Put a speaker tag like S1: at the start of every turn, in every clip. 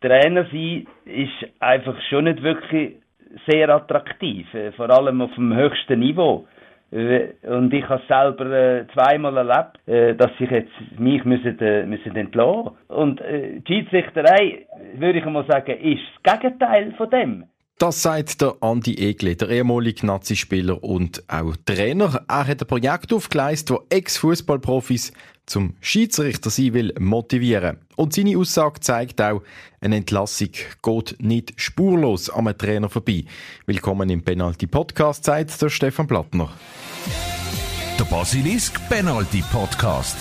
S1: Trainer sein ist einfach schon nicht wirklich sehr attraktiv, äh, vor allem auf dem höchsten Niveau. Äh, und ich habe selber äh, zweimal erlebt, äh, dass ich jetzt mich müssen, äh, müssen entlassen Und äh, die Schiedsrichterei, würde ich mal sagen, ist das Gegenteil von dem.
S2: Das sagt der Andi Egle, der ehemalige Nazi-Spieler und auch Trainer. Er hat ein Projekt aufgeleistet, wo Ex-Fußballprofis zum Schiedsrichter sein will motivieren. Und seine Aussage zeigt auch, eine Entlassung geht nicht spurlos am Trainer vorbei. Willkommen im Penalty Podcast, sagt der Stefan Plattner.
S3: Der Basilisk Penalty Podcast.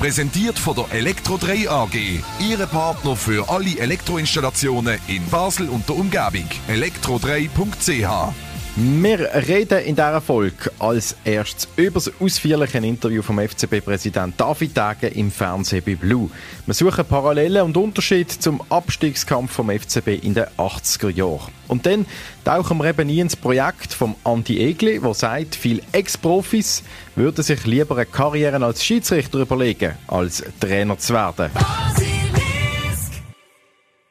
S3: Präsentiert von der Elektro 3 AG. Ihre Partner für alle Elektroinstallationen in Basel und der Umgebung. elektro3.ch
S2: wir reden in dieser Folge als erstes über das ausführliche Interview vom FCB-Präsident David Dage im Fernsehen bei Blue. Wir suchen Parallelen und Unterschiede zum Abstiegskampf vom FCB in den 80er Jahren. Und dann tauchen wir eben ins Projekt vom Anti Egli, der sagt, viele Ex-Profis würden sich lieber eine Karriere als Schiedsrichter überlegen, als Trainer zu werden.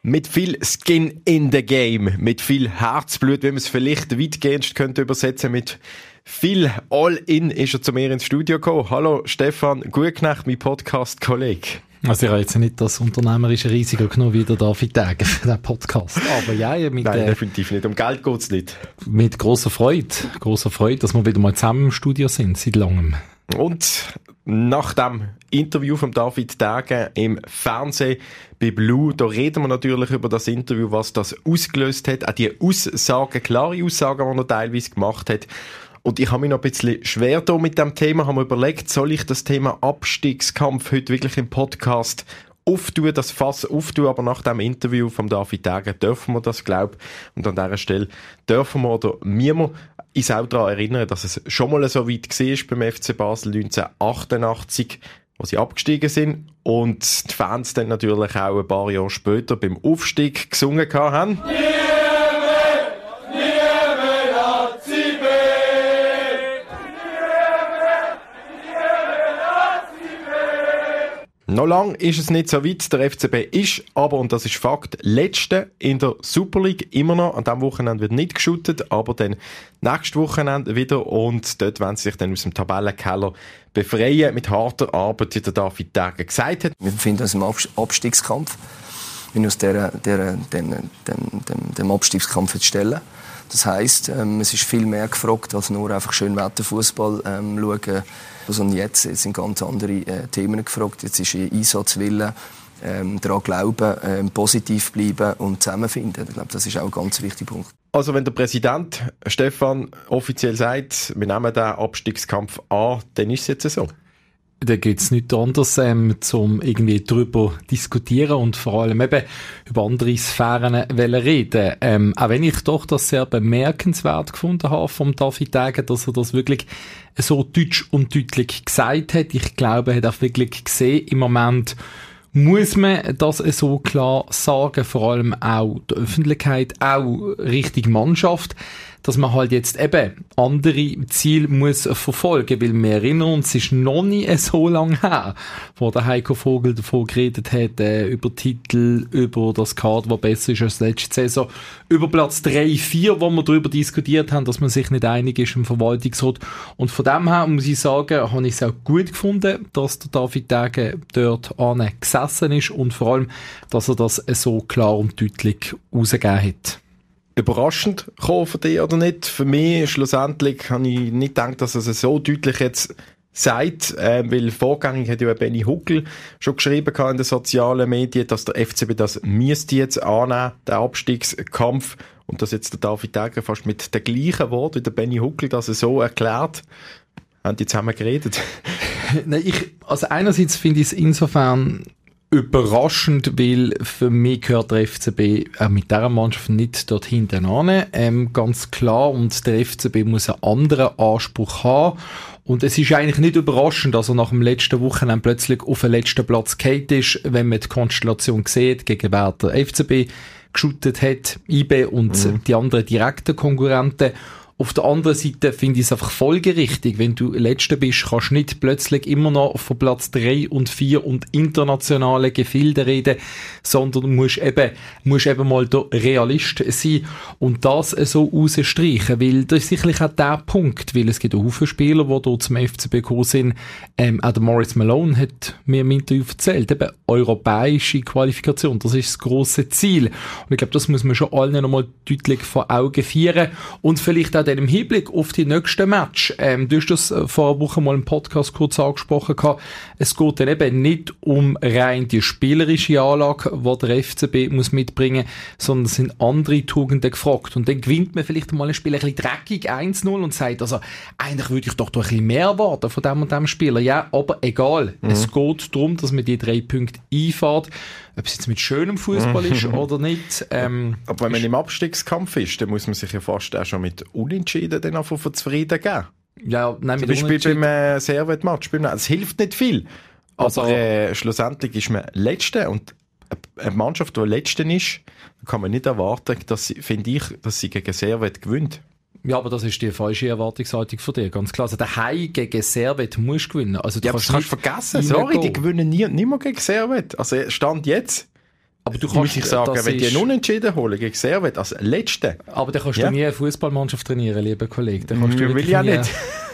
S2: Mit viel Skin in the Game, mit viel Herzblut, wie man es vielleicht weitgehend könnte übersetzen, mit viel All-In ist er zu mir ins Studio gekommen. Hallo Stefan Gutknecht, mein Podcast-Kollege.
S4: Also ich habe jetzt nicht das unternehmerische Risiko genommen wie der David Täger für den Podcast. Aber ja, mit,
S2: Nein, definitiv nicht. Um Geld geht es nicht.
S4: Mit großer Freude, großer Freude, dass wir wieder mal zusammen im Studio sind, seit langem.
S2: Und nach dem Interview von David Degen im Fernsehen bei Blue, da reden wir natürlich über das Interview, was das ausgelöst hat, auch die Aussagen, klare Aussagen, die er teilweise gemacht hat. Und ich habe mich noch ein bisschen schwer da mit dem Thema, habe mir überlegt, soll ich das Thema Abstiegskampf heute wirklich im Podcast auftun, das Fass auftun, aber nach dem Interview von David Degen dürfen wir das, glaube Und an dieser Stelle dürfen wir oder müssen uns auch daran erinnern, dass es schon mal so weit war beim FC Basel 1988, wo sie abgestiegen sind und die Fans dann natürlich auch ein paar Jahre später beim Aufstieg gesungen haben. Noch lang ist es nicht so weit. Der FCB ist aber, und das ist Fakt, Letzte in der Super League immer noch. An diesem Wochenende wird nicht geschootet, aber dann nächstes Wochenende wieder. Und dort werden sie sich dann aus dem Tabellenkeller befreien mit harter Arbeit, wie der David Degen gesagt hat.
S5: Wir befinden uns im Abstiegskampf. Wir müssen der, der, den, den, den, dem Abstiegskampf jetzt stellen. Das heisst, ähm, es ist viel mehr gefragt, als nur einfach schön Wetterfußball ähm, schauen also und jetzt sind ganz andere äh, Themen gefragt. Jetzt ist Einsatzwille, ähm, daran glauben, ähm, positiv bleiben und zusammenfinden. Ich glaube, das ist auch ein ganz wichtiger Punkt.
S2: Also wenn der Präsident Stefan offiziell sagt, wir nehmen den Abstiegskampf an, dann ist es jetzt so.
S4: Da geht's nicht anders, ähm, zum irgendwie drüber diskutieren und vor allem eben über andere Sphären reden. Ähm, auch wenn ich doch das sehr bemerkenswert gefunden habe vom David Degen, dass er das wirklich so deutsch und deutlich gesagt hat. Ich glaube, er hat auch wirklich gesehen, im Moment muss man das so klar sagen, vor allem auch der Öffentlichkeit, auch Richtung Mannschaft dass man halt jetzt eben andere Ziele muss verfolgen, weil wir erinnern uns, es ist noch nie so lange her, wo der Heiko Vogel davon geredet hat, äh, über Titel, über das Kader, was besser ist als letzte Saison, über Platz 3, 4, wo wir darüber diskutiert haben, dass man sich nicht einig ist im Verwaltungsrat. Und von dem her muss ich sagen, habe ich es auch gut gefunden, dass der David Degen dort gesessen ist und vor allem, dass er das so klar und deutlich rausgegeben hat
S2: überraschend gekommen für dich oder nicht? Für mich schlussendlich habe ich nicht gedacht, dass er es so deutlich jetzt sagt, äh, weil vorgängig hat ja Benny Huckel schon geschrieben in den sozialen Medien, dass der FCB das müsste jetzt annehmen, der Abstiegskampf und dass jetzt der David Degen fast mit den gleichen Worten wie der Benny Huckel das so erklärt. Haben die zusammen geredet?
S4: Nein, ich, also einerseits finde ich es insofern überraschend, weil für mich gehört der FCB auch mit dieser Mannschaft nicht dort hinten an. Ähm, ganz klar. Und der FCB muss einen anderen Anspruch haben. Und es ist eigentlich nicht überraschend, dass er nach dem letzten Wochenende plötzlich auf den letzten Platz geht ist, wenn man die Konstellation sieht, gegen wer der FCB geschootet hat, IB und mhm. die anderen direkten Konkurrenten. Auf der anderen Seite finde ich es einfach folgerichtig. Wenn du Letzter bist, kannst du nicht plötzlich immer noch von Platz 3 und 4 und internationale Gefilde reden, sondern musst eben, musst eben mal der Realist sein und das so rausstreichen, weil das ist sicherlich auch der Punkt, weil es gibt auch viele Spieler, die dort zum FCB gekommen sind. Ähm, auch der Morris Malone hat mir im Interview erzählt, eben europäische Qualifikation, das ist das grosse Ziel. Und ich glaube, das muss man schon allen nochmal deutlich vor Augen führen und vielleicht auch dann im Hinblick auf die nächsten Match. Ähm, du hast das äh, vor einer Woche mal im Podcast kurz angesprochen gehabt. Es geht dann eben nicht um rein die spielerische Anlage, die der FCB muss mitbringen, sondern es sind andere Tugenden gefragt. Und dann gewinnt man vielleicht mal ein Spiel ein bisschen dreckig 1-0 und sagt, also, eigentlich würde ich doch doch ein bisschen mehr erwarten von dem und dem Spieler. Ja, aber egal. Mhm. Es geht darum, dass man die drei Punkte einfährt ob es jetzt mit schönem Fußball ist oder nicht. Ähm,
S2: Aber wenn man im Abstiegskampf ist, dann muss man sich ja fast auch schon mit Unentschieden dann einfach zufrieden geben.
S4: Ja, nein,
S2: mit Zum Beispiel beim äh, Servet-Match. Es hilft nicht viel. Also, Aber äh, schlussendlich ist man Letzte und eine Mannschaft, die Letzte ist, kann man nicht erwarten, dass sie, finde ich, dass sie gegen Servet gewinnt.
S4: Ja, aber das ist die falsche Erwartungshaltung von dir, ganz klar. Also der Hai gegen Servet musst du gewinnen. Also,
S2: du ja, kannst, kannst vergessen. Sorry, die gewinnen nie, nicht mehr gegen Servet. Also Stand jetzt. Aber du kannst, muss ich sagen, wenn die einen Unentschieden holen gegen Servet als Letzte.
S4: Aber dann kannst ja. du nie eine Fußballmannschaft trainieren, lieber Kollege. Dann kannst
S2: du will ich ja nicht.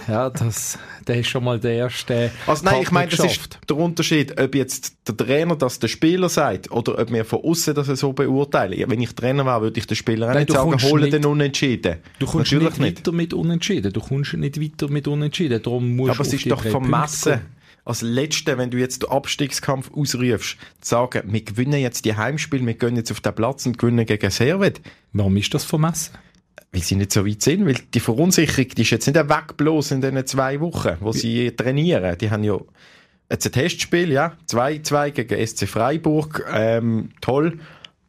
S4: Ja, das, der ist schon mal der erste.
S2: Also nein, ich meine, das ist der Unterschied, ob jetzt der Trainer das der Spieler sagt oder ob wir von außen das so beurteilen. Wenn ich Trainer wäre, würde ich den Spieler nein, nicht sagen, hole den Unentschieden.
S4: Du kommst Natürlich nicht weiter mit Unentschieden. Du kommst nicht weiter mit Unentschieden. Darum musst
S2: Aber es ist doch vermessen als Letzte, wenn du jetzt den Abstiegskampf ausrufst, zu sagen, wir gewinnen jetzt die Heimspiele, wir gehen jetzt auf den Platz und gewinnen gegen Servet.
S4: Warum ist das vermessen?
S2: Weil sie nicht so weit sind, weil die Verunsicherung, die ist jetzt nicht weg bloß in diesen zwei Wochen, wo sie trainieren. Die haben ja jetzt ein Testspiel, ja, 2-2 gegen SC Freiburg, ähm, toll.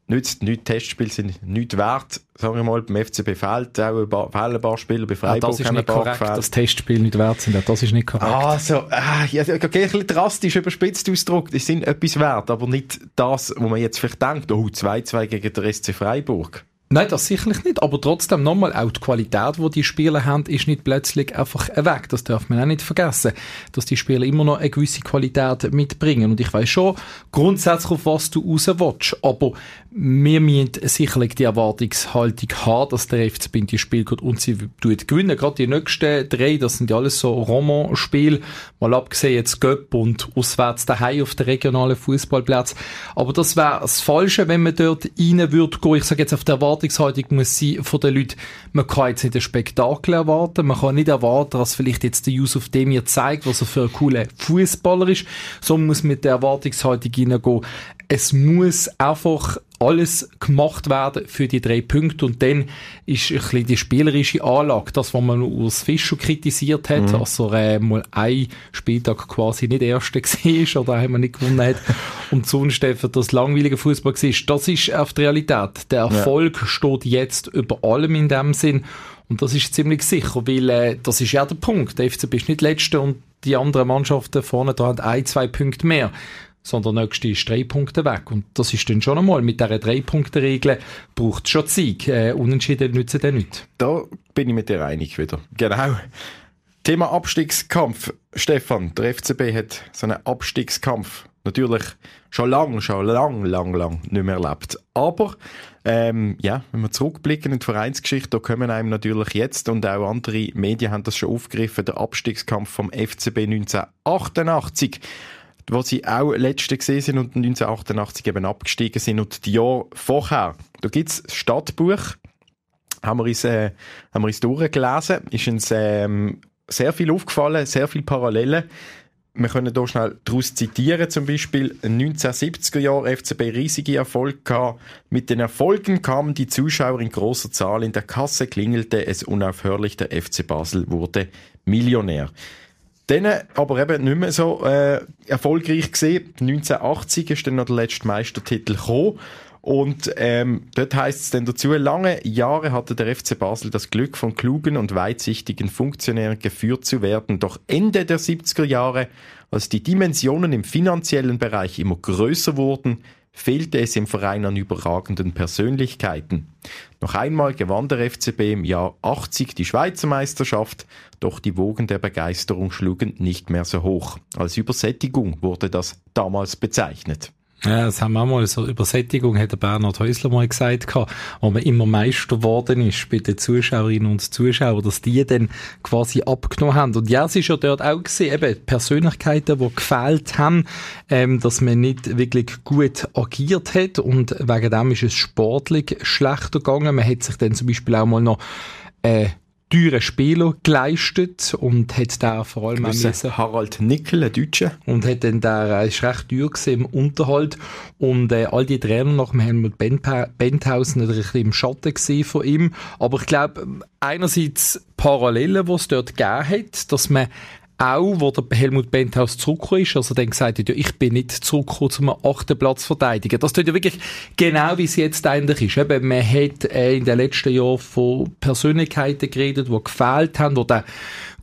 S2: Nützt nicht Testspiele sind nicht wert, sagen wir mal, beim FCB fehlt auch ein paar, ein paar Spieler, bei Freiburg
S4: ah, das ist nicht korrekt, gefällt. dass Testspiele nicht wert sind, das ist nicht korrekt.
S2: Ah, so, ah, ja, okay, ein bisschen drastisch überspitzt ausgedrückt, die sind etwas wert, aber nicht das, wo man jetzt vielleicht denkt, oh, 2-2 gegen den SC Freiburg.
S4: Nein, das sicherlich nicht. Aber trotzdem nochmal, auch die Qualität, die die Spieler haben, ist nicht plötzlich einfach weg. Das darf man auch nicht vergessen. Dass die Spieler immer noch eine gewisse Qualität mitbringen. Und ich weiß schon grundsätzlich, auf was du raus. Aber wir müssen sicherlich die Erwartungshaltung haben, dass der FCB in die Spiel geht und sie gewinnen. Gerade die nächsten drei, das sind ja alles so Roman-Spiele. Mal abgesehen jetzt Göpp und auswärts daheim auf der regionalen Fußballplatz. Aber das wäre das Falsche, wenn man dort rein würde gehen. Ich sage jetzt auf der Erwartungshaltung muss sein von den Leuten, man kann jetzt nicht ein Spektakel erwarten. Man kann nicht erwarten, dass vielleicht jetzt der Yusuf Demir zeigt, was er für ein cooler Fußballer ist. So muss mit der Erwartungshaltung reingehen. Es muss einfach alles gemacht werden für die drei Punkte und dann ist ein bisschen die spielerische Anlage, das, was man aus Fischer kritisiert hat, mhm. dass er äh, mal ein Spieltag quasi nicht Erster war oder einmal nicht gewonnen hat und sonst für das langweilige Fußball war. Das ist auf die Realität. Der Erfolg ja. steht jetzt über allem in dem Sinn und das ist ziemlich sicher, weil äh, das ist ja der Punkt. Der FCB ist nicht Letzter und die anderen Mannschaften vorne dran haben ein, zwei Punkte mehr sondern der nächste ist drei Punkte weg. Und das ist dann schon einmal, mit dieser Drei-Punkte-Regel braucht es schon Sieg. Äh, unentschieden nützen dann nicht.
S2: Da bin ich mit dir einig wieder. Genau. Thema Abstiegskampf. Stefan, der FCB hat so einen Abstiegskampf natürlich schon lang, schon lang, lang, lang nicht mehr erlebt. Aber ähm, ja, wenn wir zurückblicken in die Vereinsgeschichte, da kommen einem natürlich jetzt und auch andere Medien haben das schon aufgegriffen, der Abstiegskampf vom FCB 1988 wo sie auch letzte gesehen sind und 1988 eben abgestiegen sind und die Jahre vorher. Da gibt's Stadtbuch, haben wir uns, äh, haben wir uns durchgelesen, ist uns ähm, sehr viel aufgefallen, sehr viele Parallelen. Wir können hier schnell daraus zitieren, zum Beispiel 1970er Jahre FCB riesige Erfolg gehabt. Mit den Erfolgen kamen die Zuschauer in großer Zahl, in der Kasse klingelte es unaufhörlich, der FC Basel wurde Millionär. Dann aber eben nicht mehr so äh, erfolgreich gesehen. 1980 ist dann noch der letzte Meistertitel gekommen. Und ähm, dort heißt es dann dazu, lange Jahre hatte der FC Basel das Glück, von klugen und weitsichtigen Funktionären geführt zu werden. Doch Ende der 70er Jahre, als die Dimensionen im finanziellen Bereich immer größer wurden, fehlte es im Verein an überragenden Persönlichkeiten. Noch einmal gewann der FCB im Jahr 80 die Schweizer Meisterschaft, doch die Wogen der Begeisterung schlugen nicht mehr so hoch. Als Übersättigung wurde das damals bezeichnet.
S4: Ja, das haben wir mal, so Übersättigung hat der Bernhard Häusler mal gesagt, wo man immer Meister geworden ist bei den Zuschauerinnen und Zuschauern, dass die dann quasi abgenommen haben. Und ja, es ist ja dort auch gesehen, eben Persönlichkeiten, die gefehlt haben, ähm, dass man nicht wirklich gut agiert hat und wegen dem ist es sportlich schlechter gegangen. Man hat sich dann zum Beispiel auch mal noch äh, teuren Spieler geleistet und hat da vor allem
S2: müssen, Harald Nickel, ein Deutscher.
S4: Und hat dann da, ist recht teuer im Unterhalt und äh, all die Trainer nach dem Helmut Benthausen ein bisschen im Schatten gesehen von ihm. Aber ich glaube, einerseits Parallelen, die es dort gegeben hat, dass man auch, wo der Helmut Benthaus zurückgekommen ist, also dann gesagt hat, ja, ich bin nicht zurückgekommen zum achten Platz verteidigen. Das tut ja wirklich genau, wie es jetzt eigentlich ist. Eben, man hat äh, in den letzten Jahren von Persönlichkeiten geredet, die gefehlt haben, wo der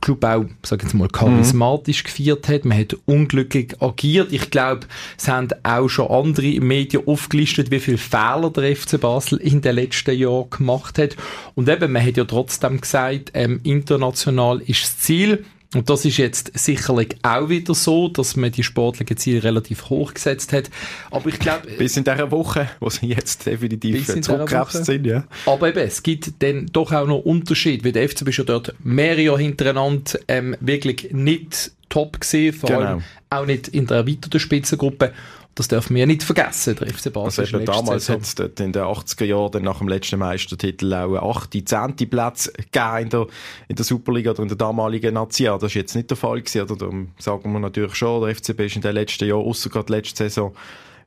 S4: Club auch, sag ich jetzt mal, charismatisch mhm. gefeiert hat. Man hat unglücklich agiert. Ich glaube, es haben auch schon andere Medien aufgelistet, wie viele Fehler der FC Basel in den letzten Jahren gemacht hat. Und eben, man hat ja trotzdem gesagt, ähm, international ist das Ziel. Und das ist jetzt sicherlich auch wieder so, dass man die sportlichen Ziele relativ hoch gesetzt hat. Aber ich glaube...
S2: Bis in dieser Woche, wo sie jetzt definitiv zurückgebracht sind, ja.
S4: Aber eben, es gibt dann doch auch noch Unterschied, weil der FCB ja dort mehrere Jahre hintereinander ähm, wirklich nicht top gesehen, vor genau. allem auch nicht in der erweiterten Spitzengruppe. Das dürfen wir ja nicht vergessen, der FC
S2: Basel. Also damals hat es in den 80er Jahren nach dem letzten Meistertitel auch 8, 10. Platz gegeben in der, in der Superliga oder in der damaligen Nazi. Das ist jetzt nicht der Fall gewesen. Oder darum sagen wir natürlich schon, der FCB ist in den letzten Jahren, außer gerade letzte Saison,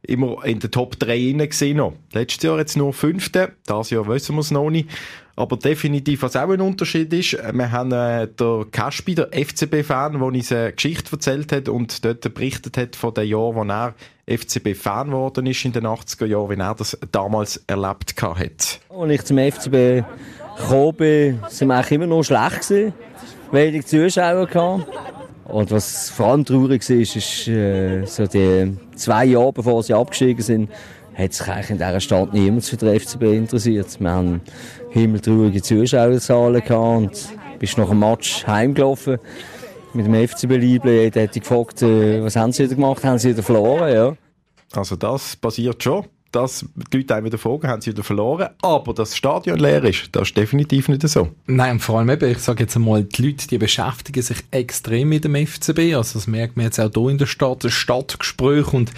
S2: immer in den Top 3 gesehen. Noch. Letztes Jahr jetzt nur Fünfte, das Jahr wissen wir es noch nicht. Aber definitiv, was auch ein Unterschied ist, wir haben äh, der Kaspi, der FCB-Fan, der uns eine Geschichte erzählt hat und dort berichtet hat von den Jahren, wo er FCB-Fan geworden ist in den 80er Jahren, wie er das damals erlebt hat.
S6: Als ich zum FCB gekommen bin, sind wir immer noch schlecht gewesen, wenig Zuschauer gehabt. Und was vor allem traurig war, ist, ist äh, so die zwei Jahre, bevor sie abgestiegen sind, hat sich eigentlich in dieser Stadt niemand für den FCB interessiert. Wir haben himmeltraurige Zuschauerzahlen gehabt und bist nach dem Match heimgelaufen mit dem FCB Liebling. Jeder hat gefragt, äh, was haben sie wieder gemacht? Haben sie wieder verloren? Ja.
S2: Also das passiert schon. Dass die Leute einem wieder fragen, haben sie wieder verloren. Aber das Stadion leer ist, das ist definitiv nicht so.
S4: Nein, vor allem eben, ich sage jetzt einmal, die Leute, die beschäftigen sich extrem mit dem FCB. Also das merkt man jetzt auch hier in der Stadt, das Stadtgespräch und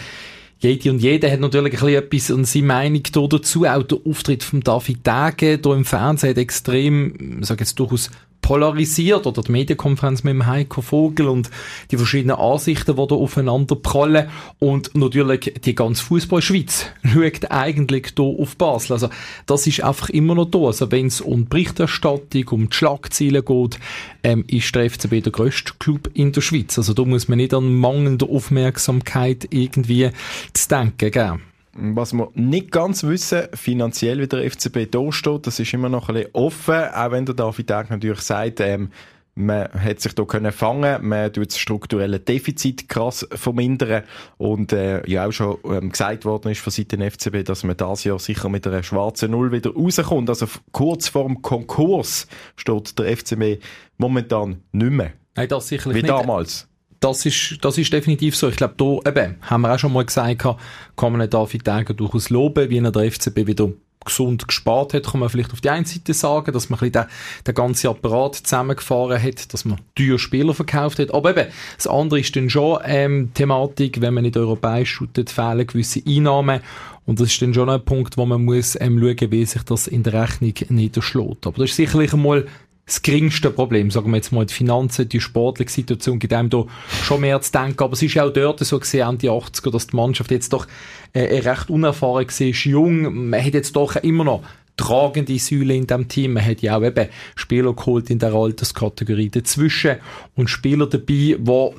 S4: jede und jeder hat natürlich ein bisschen etwas und seine Meinung dazu. Auch der Auftritt von David Dage hier im Fernsehen hat extrem, ich sage jetzt durchaus polarisiert oder die Medienkonferenz mit dem Heiko Vogel und die verschiedenen Ansichten, die da aufeinander prallen und natürlich die ganze Fußballschweiz schaut eigentlich hier auf Basel. Also das ist einfach immer noch da. Also wenn es um Berichterstattung, um die Schlagzeilen geht, ähm, ist der FCB der grösste Club in der Schweiz. Also da muss man nicht an mangelnde Aufmerksamkeit irgendwie zu denken geben.
S2: Was wir nicht ganz wissen, finanziell wie der FCB da steht, das ist immer noch ein bisschen offen, auch wenn der David Tag natürlich sagt, ähm, man hat sich da können fangen, man tut das strukturelle Defizit krass vermindern und äh, ja auch schon ähm, gesagt worden ist von Seiten FCB, dass man das Jahr sicher mit einer schwarzen Null wieder rauskommt. Also kurz vorm Konkurs steht der FCB momentan nicht mehr.
S4: Nein, das sicherlich
S2: Wie
S4: nicht.
S2: damals
S4: das ist, das ist definitiv so. Ich glaube, da eben, haben wir auch schon mal gesagt, kann man David Degen durchaus loben, wie er der FCB wieder gesund gespart hat, kann man vielleicht auf die einen Seite sagen, dass man ein bisschen den, den ganzen Apparat zusammengefahren hat, dass man teuer Spieler verkauft hat. Aber eben, das andere ist dann schon ähm, Thematik, wenn man nicht europäisch shootet, fehlen gewisse Einnahmen. Und das ist dann schon ein Punkt, wo man muss ähm, schauen, wie sich das in der Rechnung niederschlägt. Aber das ist sicherlich einmal das geringste Problem. Sagen wir jetzt mal die Finanzen, die sportliche Situation gibt einem da schon mehr zu denken. Aber es ist ja auch dort so gesehen, Ende 80er, dass die Mannschaft jetzt doch äh, recht unerfahren war, ist jung. Man hat jetzt doch immer noch tragende Säule in dem Team. Man hat ja auch eben Spieler geholt in der Alterskategorie dazwischen und Spieler dabei, die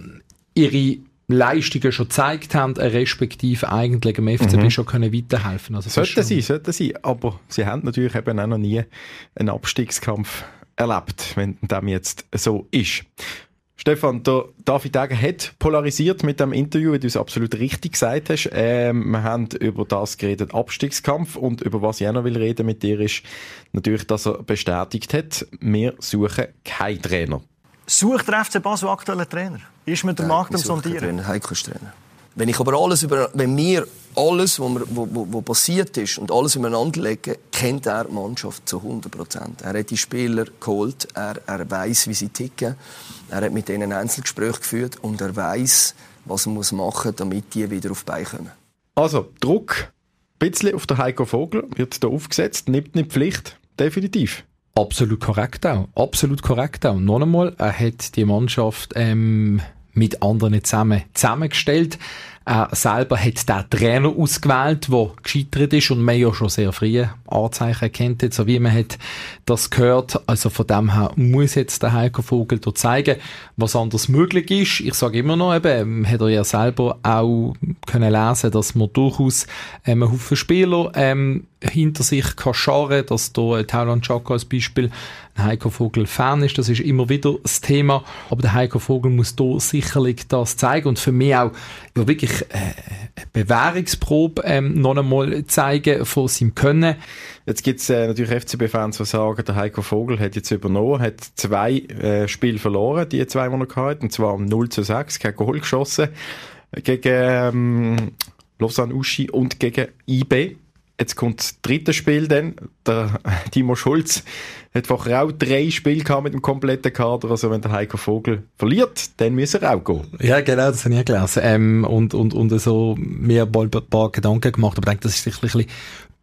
S4: ihre Leistungen schon gezeigt haben, respektive eigentlich im FCB mhm. schon können weiterhelfen.
S2: Also sollte sie, sollte sie. Aber sie haben natürlich eben auch noch nie einen Abstiegskampf erlebt, wenn dem jetzt so ist. Stefan, der David Degen hat polarisiert mit dem Interview, wie du es absolut richtig gesagt hast. Ähm, wir haben über das geredet, Abstiegskampf. Und über was ich auch noch will reden mit dir ist natürlich, dass er bestätigt hat, wir suchen keinen Trainer.
S7: Sucht der FC Basel aktuellen Trainer? Ist mit dem Markt am Sondieren?
S5: Trainer, Heiko ist Trainer. Wenn ich aber alles über, wenn wir alles, was, wo, wo, wo passiert ist und alles übereinander legen, kennt er die Mannschaft zu 100 Prozent. Er hat die Spieler geholt, er, er weiß, wie sie ticken, er hat mit ihnen Einzelgespräche geführt und er weiß, was er muss machen muss, damit die wieder auf die Beine kommen.
S2: Also, Druck ein bisschen auf den Heiko Vogel wird hier aufgesetzt, nimmt nicht Pflicht, definitiv.
S4: Absolut korrekt auch. Absolut korrekt auch. Noch einmal, er hat die Mannschaft ähm, mit anderen zusammen zusammengestellt. Er selber hat den Trainer ausgewählt, der gescheitert ist und man ja schon sehr früh Anzeichen kennt, so wie man hat das gehört. Also von dem her muss jetzt der Heiko Vogel da zeigen, was anders möglich ist. Ich sage immer noch eben, hat er ja selber auch können lesen, dass man durchaus ähm, einen Haufen Spieler ähm, hinter sich kann scharen, dass da Thailand Chaka als Beispiel ein Heiko Vogel Fan ist, das ist immer wieder das Thema, aber der Heiko Vogel muss da sicherlich das zeigen und für mich auch ja, wirklich äh, eine Bewährungsprobe ähm, noch einmal zeigen von seinem Können.
S2: Jetzt gibt es äh, natürlich FCB-Fans, die sagen, der Heiko Vogel hat jetzt übernommen, hat zwei äh, Spiele verloren, die zwei, die er hatte, und zwar 0 zu 6, kein Goal geschossen, gegen ähm, Lausanne Uschi und gegen IB. Jetzt kommt das dritte Spiel dann. Der Timo Schulz hat vorher auch drei Spiele gehabt mit dem kompletten Kader. Also wenn der Heiko Vogel verliert, dann muss er auch gehen.
S4: Ja, genau, das habe ich gelesen. Ähm, und, und, und so mir ein paar Gedanken gemacht. Aber ich denke, das ist sicherlich ein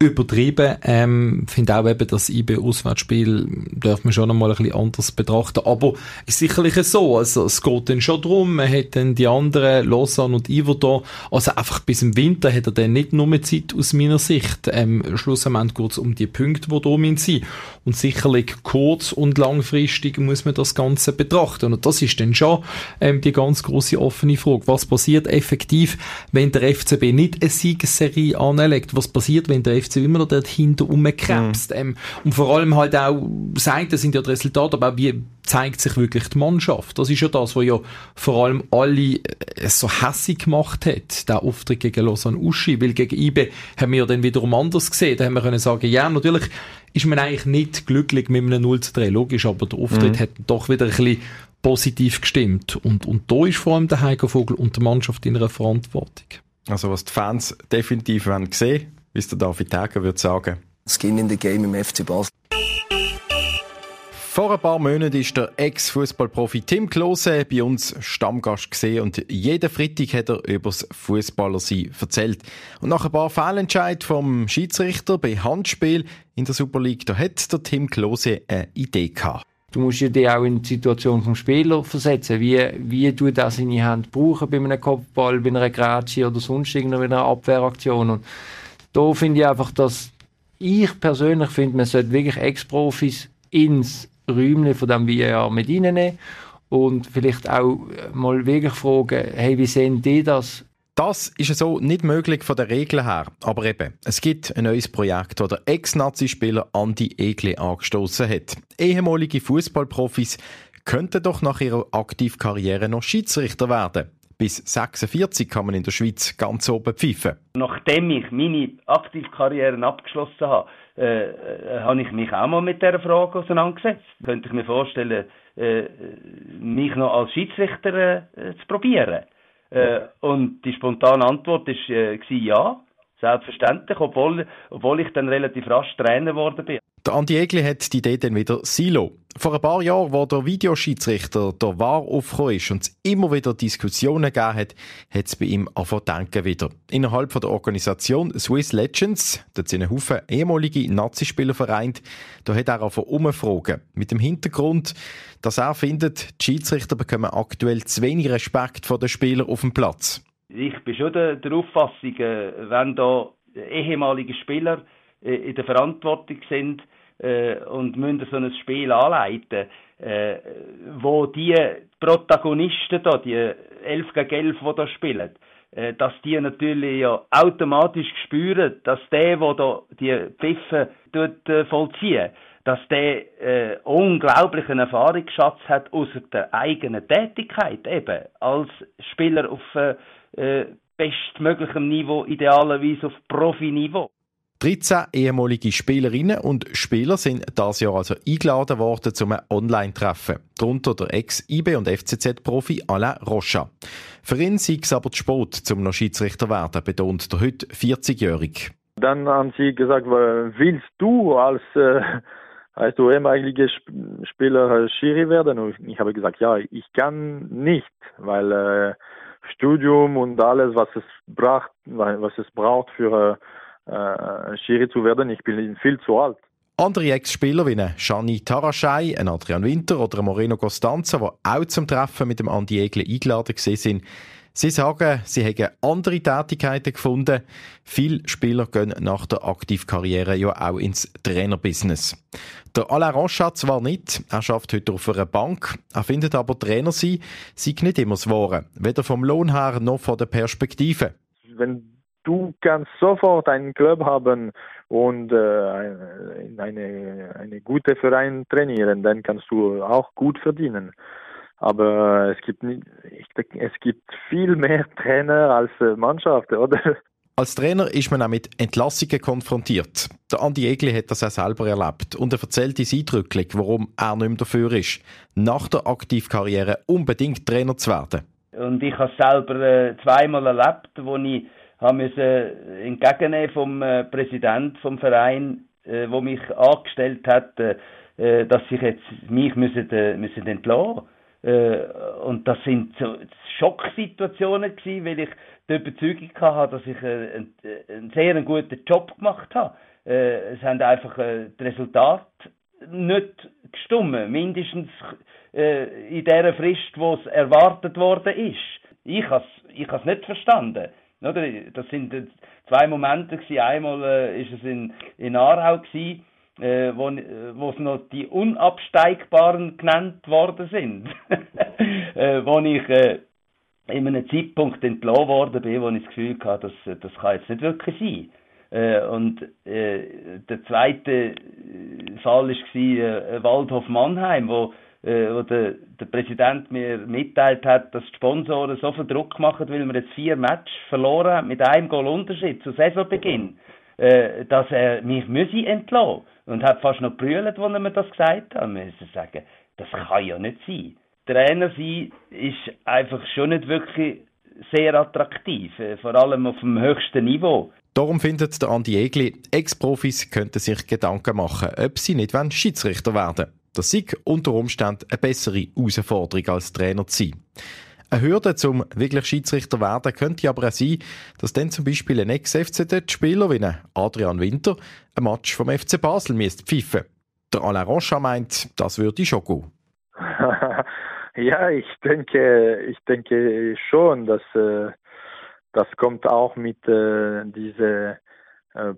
S4: übertrieben. Ähm, finde auch eben, das IB-Auswärtsspiel darf man schon einmal ein bisschen anders betrachten. Aber ist sicherlich so. Also, es geht dann schon darum, man hat dann die anderen, Lausanne und Ivo da. Also, einfach bis im Winter hat er dann nicht nur mehr Zeit aus meiner Sicht. Ähm, schlussendlich geht es um die Punkte, die da sind. Und sicherlich kurz- und langfristig muss man das Ganze betrachten. Und das ist dann schon ähm, die ganz große offene Frage. Was passiert effektiv, wenn der FCB nicht eine Siegesserie anlegt? Was passiert, wenn der FCB immer noch dort hinten rumkrebst. Mhm. Ähm, und vor allem halt auch sagt, das sind ja die Resultate, aber auch wie zeigt sich wirklich die Mannschaft. Das ist ja das, was ja vor allem alle äh, so hässig gemacht hat, der Auftritt gegen Lausanne Uschi, weil gegen IBE haben wir ja dann wiederum anders gesehen. Da haben wir können sagen, ja, natürlich ist man eigentlich nicht glücklich mit einem 0 zu 3, logisch, aber der Auftritt mhm. hat doch wieder ein bisschen positiv gestimmt. Und, und da ist vor allem der Heiko Vogel und die Mannschaft in einer Verantwortung.
S2: Also was die Fans definitiv wollen sehen wie es der David Täger würde sagen.
S5: Skin in the Game im FC Basel.
S2: Vor ein paar Monaten ist der Ex-Fußballprofi Tim Klose bei uns Stammgast gesehen und jeden Freitag hat er über das Fußballersein erzählt. Und nach ein paar Fehlentscheid vom Schiedsrichter bei Handspiel in der Super League, da hat der Tim Klose eine Idee gehabt.
S8: Du musst ja dich auch in die Situation vom Spieler versetzen. Wie, wie du das in die Hand brauchen bei einem Kopfball, bei einer Grazie oder sonst irgendeiner Abwehraktion. Und da finde ich einfach, dass ich persönlich finde, man sollte wirklich Ex-Profis ins Räumchen von dem VR mit reinnehmen und vielleicht auch mal wirklich fragen, hey, wie sehen die das?
S2: Das ist so nicht möglich von der Regel her. Aber eben, es gibt ein neues Projekt, das der Ex-Nazi-Spieler Andi Egli angestoßen hat. Ehemalige Fußballprofis könnten doch nach ihrer Aktivkarriere noch Schiedsrichter werden. Bis 46 kann man in der Schweiz ganz oben pfeifen.
S1: Nachdem ich meine Aktivkarriere abgeschlossen habe, äh, äh, habe ich mich auch mal mit dieser Frage auseinandergesetzt. Könnte ich mir vorstellen, äh, mich noch als Schiedsrichter äh, zu probieren. Äh, und die spontane Antwort war äh, ja, selbstverständlich, obwohl, obwohl ich dann relativ rasch Trainer geworden bin.
S2: Der Andi Egli hat die Idee dann wieder Silo. Vor ein paar Jahren, wo der Videoschiedsrichter der War aufgekommen ist und es immer wieder Diskussionen gegeben hat, hat es bei ihm angefangen denken wieder. Innerhalb von der Organisation Swiss Legends, dort sind ein Haufen ehemalige Nazispieler vereint, da hat er angefangen umfragen. Mit dem Hintergrund, dass er findet, die Schiedsrichter bekommen aktuell zu wenig Respekt von den Spielern auf dem Platz.
S1: Ich bin schon der, der Auffassung, äh, wenn da ehemalige Spieler in der Verantwortung sind, äh, und müssen so ein Spiel anleiten, äh, wo die Protagonisten da, die 11 gegen 11, die da spielen, äh, dass die natürlich ja automatisch spüren, dass der, der da die Pfiffe äh, vollziehen, dass der äh, unglaublichen Erfahrungsschatz hat aus der eigenen Tätigkeit eben als Spieler auf äh, äh bestmöglichem Niveau, idealerweise auf Profiniveau.
S2: 13 ehemalige Spielerinnen und Spieler sind das Jahr also eingeladen worden zum Online-Treffen. Darunter der Ex-IB und FCZ-Profi Alain Rocha. Für ihn sei es aber zu spät, zum noch Schiedsrichter werden, betont der heute 40-Jährige.
S9: Dann haben sie gesagt, willst du als äh, als du ehemaliger Spieler Schiri werden? Und ich habe gesagt, ja, ich kann nicht, weil äh, Studium und alles, was es braucht, was es braucht für äh, Schiri zu werden. Ich bin viel zu alt.
S2: Andere Ex-Spieler wie Shani Taraschei, Adrian Winter oder Moreno Costanza, die auch zum Treffen mit dem Andi Egle eingeladen sind, Sie sagen, sie hätten andere Tätigkeiten gefunden. Viele Spieler gehen nach der Aktivkarriere ja auch ins Trainerbusiness. Der Alain Ronchat zwar nicht, er schafft heute auf einer Bank, er findet aber Trainer sein, sei nicht immer das Wahre, weder vom Lohn her noch von der Perspektive.
S9: Wenn du kannst sofort einen Club haben und äh, in eine, eine gute Verein trainieren, dann kannst du auch gut verdienen. Aber es gibt, nicht, es gibt viel mehr Trainer als äh, Mannschaft, oder?
S2: Als Trainer ist man auch mit Entlassungen konfrontiert. Der Andi Egli hat das auch selber erlebt und er erzählt uns eindrücklich, warum er nicht mehr dafür ist, nach der Aktivkarriere unbedingt Trainer zu werden.
S1: Und ich habe es selber äh, zweimal erlebt, wo ich haben müssen entgegennehmen vom äh, Präsident vom Verein, äh, wo mich angestellt hat, äh, äh dass ich jetzt mich müssen, äh, müssen entlassen. Äh, und das sind so Schocksituationen gewesen, weil ich die Überzeugung hatte, dass ich äh, einen, äh, einen sehr guten Job gemacht habe. Äh, es haben einfach äh, das Resultat nicht gestummen, mindestens äh, in der Frist, wo es erwartet worden ist. Ich habe es ich nicht verstanden. Oder? Das sind zwei Momente gewesen. Einmal äh, ist es in, in Aarau gewesen, äh, wo, wo es noch die Unabsteigbaren genannt worden sind. äh, wo ich äh, in einem Zeitpunkt entlassen worden bin, wo ich das Gefühl hatte, das, das kann jetzt nicht wirklich sein. Äh, und äh, der zweite äh, Fall war äh, Waldhof Mannheim, wo äh, wo der, Präsident mir mitteilt hat, dass die Sponsoren so viel Druck machen, weil wir jetzt vier Matches verloren haben mit einem Goal Unterschied zu Saisonbeginn, äh, dass er mich müsse entlassen und hat fast noch brüllt, als er mir das gesagt hat. Wir müssen sagen, das kann ja nicht sein. Trainer sein ist einfach schon nicht wirklich sehr attraktiv, äh, vor allem auf dem höchsten Niveau.
S2: Darum findet der Andi Egli, Ex-Profis könnten sich Gedanken machen, ob sie nicht Schiedsrichter werden wollen. Das sei unter Umständen eine bessere Herausforderung als Trainer zu sein. Eine Hürde zum wirklich Schiedsrichter werden könnte aber auch sein, dass dann zum Beispiel ein Ex-FCZ-Spieler wie Adrian Winter ein Match vom FC Basel müsste pfeifen. Der Alain Rocha meint, das würde schon gehen.
S9: ja, ich denke, ich denke schon, dass äh, das kommt auch mit äh, dieser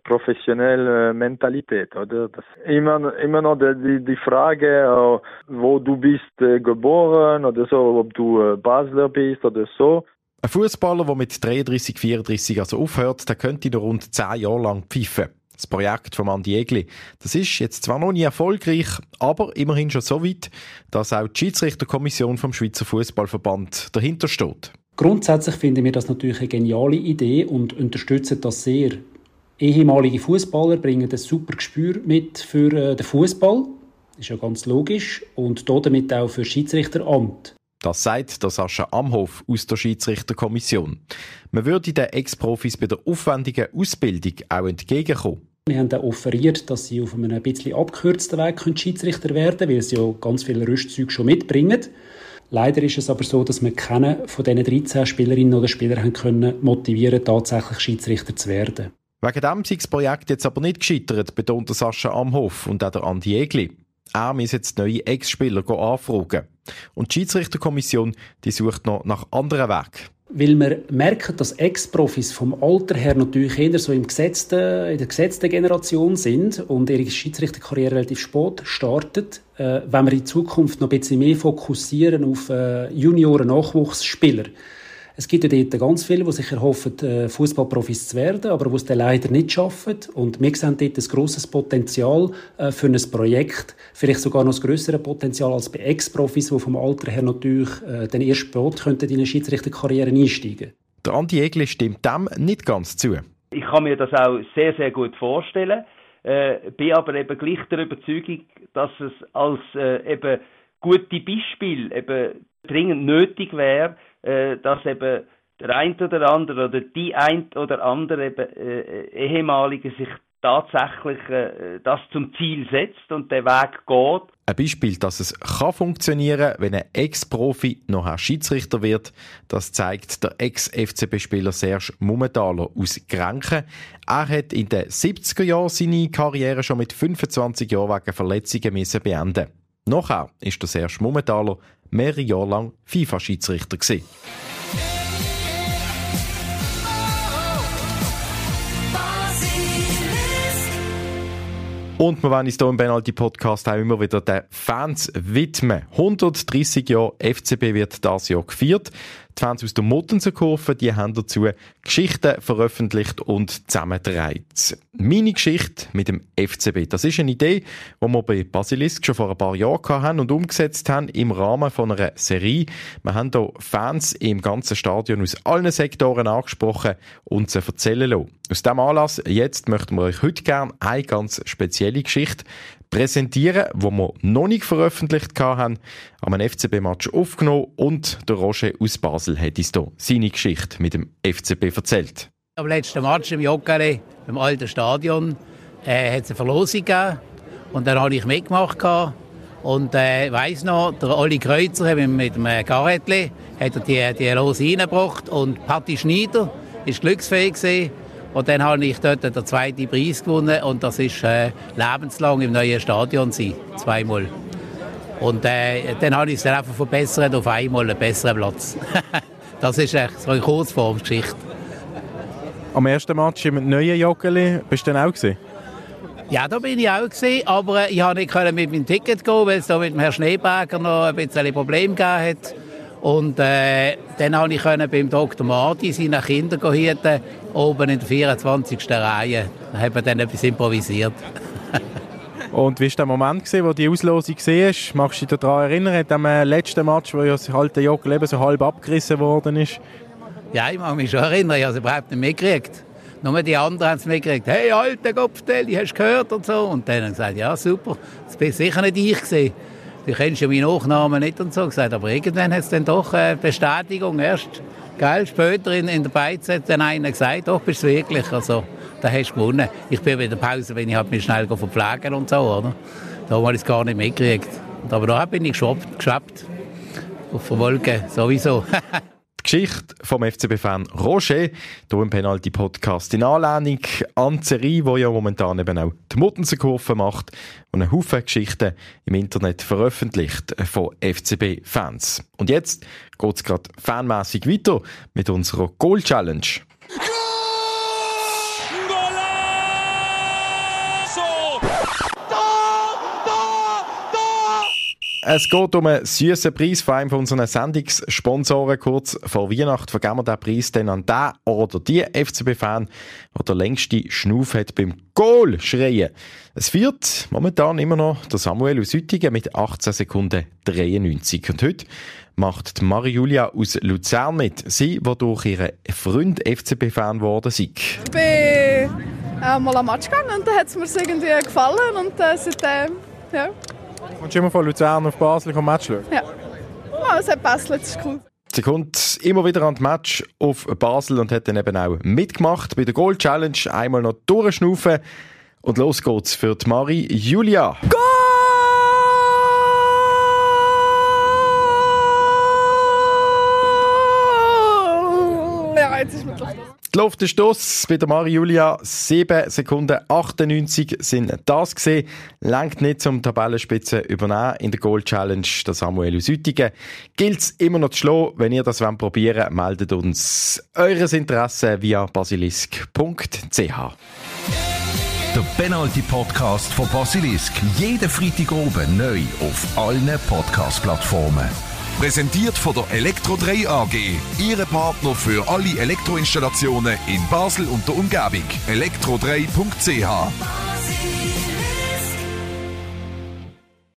S9: professionelle Mentalität, oder? Das immer, immer noch die, die Frage, wo du bist äh, geboren oder so, ob du Basler bist oder so.
S2: Ein Fußballer, der mit 33, 34 also aufhört, der könnte noch rund 10 Jahre lang pfeifen. Das Projekt von Andi Egli. Das ist jetzt zwar noch nie erfolgreich, aber immerhin schon so weit, dass auch die Schiedsrichterkommission vom Schweizer Fußballverband dahinter steht.
S10: Grundsätzlich finden wir das natürlich eine geniale Idee und unterstützen das sehr. Ehemalige Fußballer bringen ein super Gespür mit für äh, den Fußball, ist ja ganz logisch, und damit auch für Schiedsrichteramt.
S2: Das sagt der Sascha Amhof aus der Schiedsrichterkommission. Man würde den Ex-Profis bei der aufwendigen Ausbildung auch entgegenkommen.
S10: Wir haben dann offeriert, dass sie auf einem ein bisschen abgekürzten Weg Schiedsrichter werden können, weil sie ja ganz viele Rüstzeuge schon mitbringen. Leider ist es aber so, dass wir keinen von diesen 13 Spielerinnen oder Spielern können motivieren, tatsächlich Schiedsrichter zu werden.
S2: Wegen dem sei das Projekt jetzt aber nicht gescheitert, betont Sascha Amhof und auch der Andi Egli. Er muss jetzt neue Ex-Spieler anfragen. Und die Schiedsrichterkommission die sucht noch nach anderen Wegen.
S10: Weil wir merken, dass Ex-Profis vom Alter her natürlich eher so im gesetzten, in der gesetzten Generation sind und ihre Schiedsrichterkarriere relativ spät startet, äh, wenn wir in Zukunft noch ein bisschen mehr fokussieren auf äh, Junioren-Nachwuchsspieler Es gibt ja dort ganz viele, die sich erhoffen, äh, Fußballprofis zu werden, aber die es dann leider nicht schaffen. Und wir sehen dort ein grosses Potenzial äh, für ein Projekt, vielleicht sogar noch ein grösseres Potenzial als bei Ex-Profis, die vom Alter her natürlich den ersten Sport könnten in eine Schiedsrichterkarriere einsteigen
S2: Der Andi Egli stimmt dem nicht ganz zu.
S1: Ich kann mir das auch sehr, sehr gut vorstellen, äh, bin aber eben gleich der Überzeugung, dass es als äh, eben gute Beispiel eben dringend nötig wäre, äh, dass eben der ein oder andere oder die ein oder andere eben, äh, ehemalige sich tatsächlich äh, das zum Ziel setzt und den Weg geht.
S2: Ein Beispiel, dass es kann funktionieren wenn ein Ex-Profi noch Schiedsrichter wird, das zeigt der Ex-FCB-Spieler Serge Mummentaler aus Grenchen. Er hat in den 70er Jahren seine Karriere schon mit 25 Jahren wegen Verletzungen müssen beenden. Nachher ist der Serge Mummentaler mehrere Jahre lang FIFA-Schiedsrichter gewesen. Und wir wollen uns hier im Penalty Podcast auch immer wieder den Fans widmen. 130 Jahre FCB wird das Jahr gefeiert. Die Fans aus der Mottenser Kurve, die haben dazu Geschichten veröffentlicht und zusammengetragen. Meine Geschichte mit dem FCB, das ist eine Idee, die wir bei Basilisk schon vor ein paar Jahren haben und umgesetzt haben im Rahmen von einer Serie. Wir haben hier Fans im ganzen Stadion aus allen Sektoren angesprochen und sie erzählen lassen. Aus diesem Anlass jetzt möchten wir euch heute gerne eine ganz spezielle Geschichte präsentieren, wo wir noch nicht veröffentlicht haben, am FCB-Match aufgenommen und der Roger aus Basel hat uns hier seine Geschichte mit dem FCB erzählt.
S11: Am letzten Match im Joggeli, im alten Stadion, äh, hat es eine Verlosung gegeben und dann habe ich mitgemacht. Und äh, weiss noch, der Olli Kreuzer hat mit dem Garrettli hat die, die Lose reingebracht und Patti Schneider ist glücksfähig gewesen und dann habe ich dort den zweiten Preis gewonnen und das ist äh, lebenslang im neuen Stadion sein, zweimal. Und äh, dann habe ich es dann einfach verbessert auf einmal einen besseren Platz. das ist echt so eine Kurzformgeschichte.
S2: Am ersten Match im neuen Joggeli bist du dann auch gesehen?
S11: Ja, da bin ich auch gesehen, aber äh, ich konnte nicht mit meinem Ticket gehen, weil es da mit dem Herrn Schneeberger noch ein bisschen Probleme gegeben hat. Und äh, dann konnte ich beim Dr. Marti seine Kinder hüten, oben in der 24. Reihe. Da haben wir dann etwas improvisiert.
S2: Und wie war der Moment, gewesen, wo die Auslosung war? Magst du dich daran erinnern, an dem äh, letzten Match, wo ja das alte Jogger eben so halb abgerissen worden ist?
S11: Ja, ich mag mich schon erinnern, ich habe es überhaupt nicht mitgekriegt. Nur die anderen haben es mitgekriegt. Hey, alter Kopfstell, hast du gehört und so. Und dann haben sie gesagt, ja, super, das bist sicher nicht ich gewesen du kennst ja meinen Nachnamen nicht und so gesagt, aber irgendwann hat es dann doch eine Bestätigung erst, gell, später in, in der Beiz hat dann einer gesagt, doch, bist du wirklich, also, da hast du gewonnen. Ich bin bei der Pause, wenn ich halt mich schnell verpflegen und so, oder? Da habe ich es gar nicht mitgekriegt. Aber da bin ich geschwappt, geschwappt auf der Wolke, sowieso.
S2: Die Geschichte vom FCB-Fan Roger, hier im Penalty-Podcast, in Anlehnung an Serie, die ja momentan eben auch die Muttenser macht und einen Haufen Geschichten im Internet veröffentlicht von FCB-Fans. Und jetzt geht es gerade fanmässig weiter mit unserer Goal-Challenge. Es geht um einen süßen Preis von einem unserer Sendungssponsoren. Kurz vor Weihnachten vergeben wir den Preis dann an den oder die FCB-Fan, der der längste Schnuff hat beim Goal schreien. Es führt momentan immer noch der Samuel aus Uetingen mit 18 Sekunden 93. Und heute macht Marie-Julia aus Luzern mit. Sie, die durch ihren Freund FCB-Fan geworden ist.
S12: Ich bin äh, mal am Match gegangen und da hat es mir irgendwie gefallen und äh, seitdem, ja.
S2: Kommst du immer von Luzern auf Basel und Match schauen?
S12: Ja. Oh, es hat Basel, das ist cool.
S2: Sie kommt immer wieder an das Match auf Basel und hat dann eben auch mitgemacht bei der Goal Challenge. Einmal noch durchschnaufen und los geht's für die Marie Julia.
S12: Goal! Ja, jetzt ist mir
S2: die Luft ist aus bei der Mari Julia. 7 Sekunden 98 sind das gesehen. Langt nicht zum Tabellenspitze übernehmen in der Goal Challenge. Der Samuel aus gilt es immer noch zu schlagen. Wenn ihr das probieren wollt, meldet uns eures Interesse via basilisk.ch.
S3: Der Penalty Podcast von Basilisk. Jeden Freitag oben neu auf allen Podcast-Plattformen. Präsentiert von der Elektro 3 AG. Ihre Partner für alle Elektroinstallationen in Basel und der Umgebung. elektro3.ch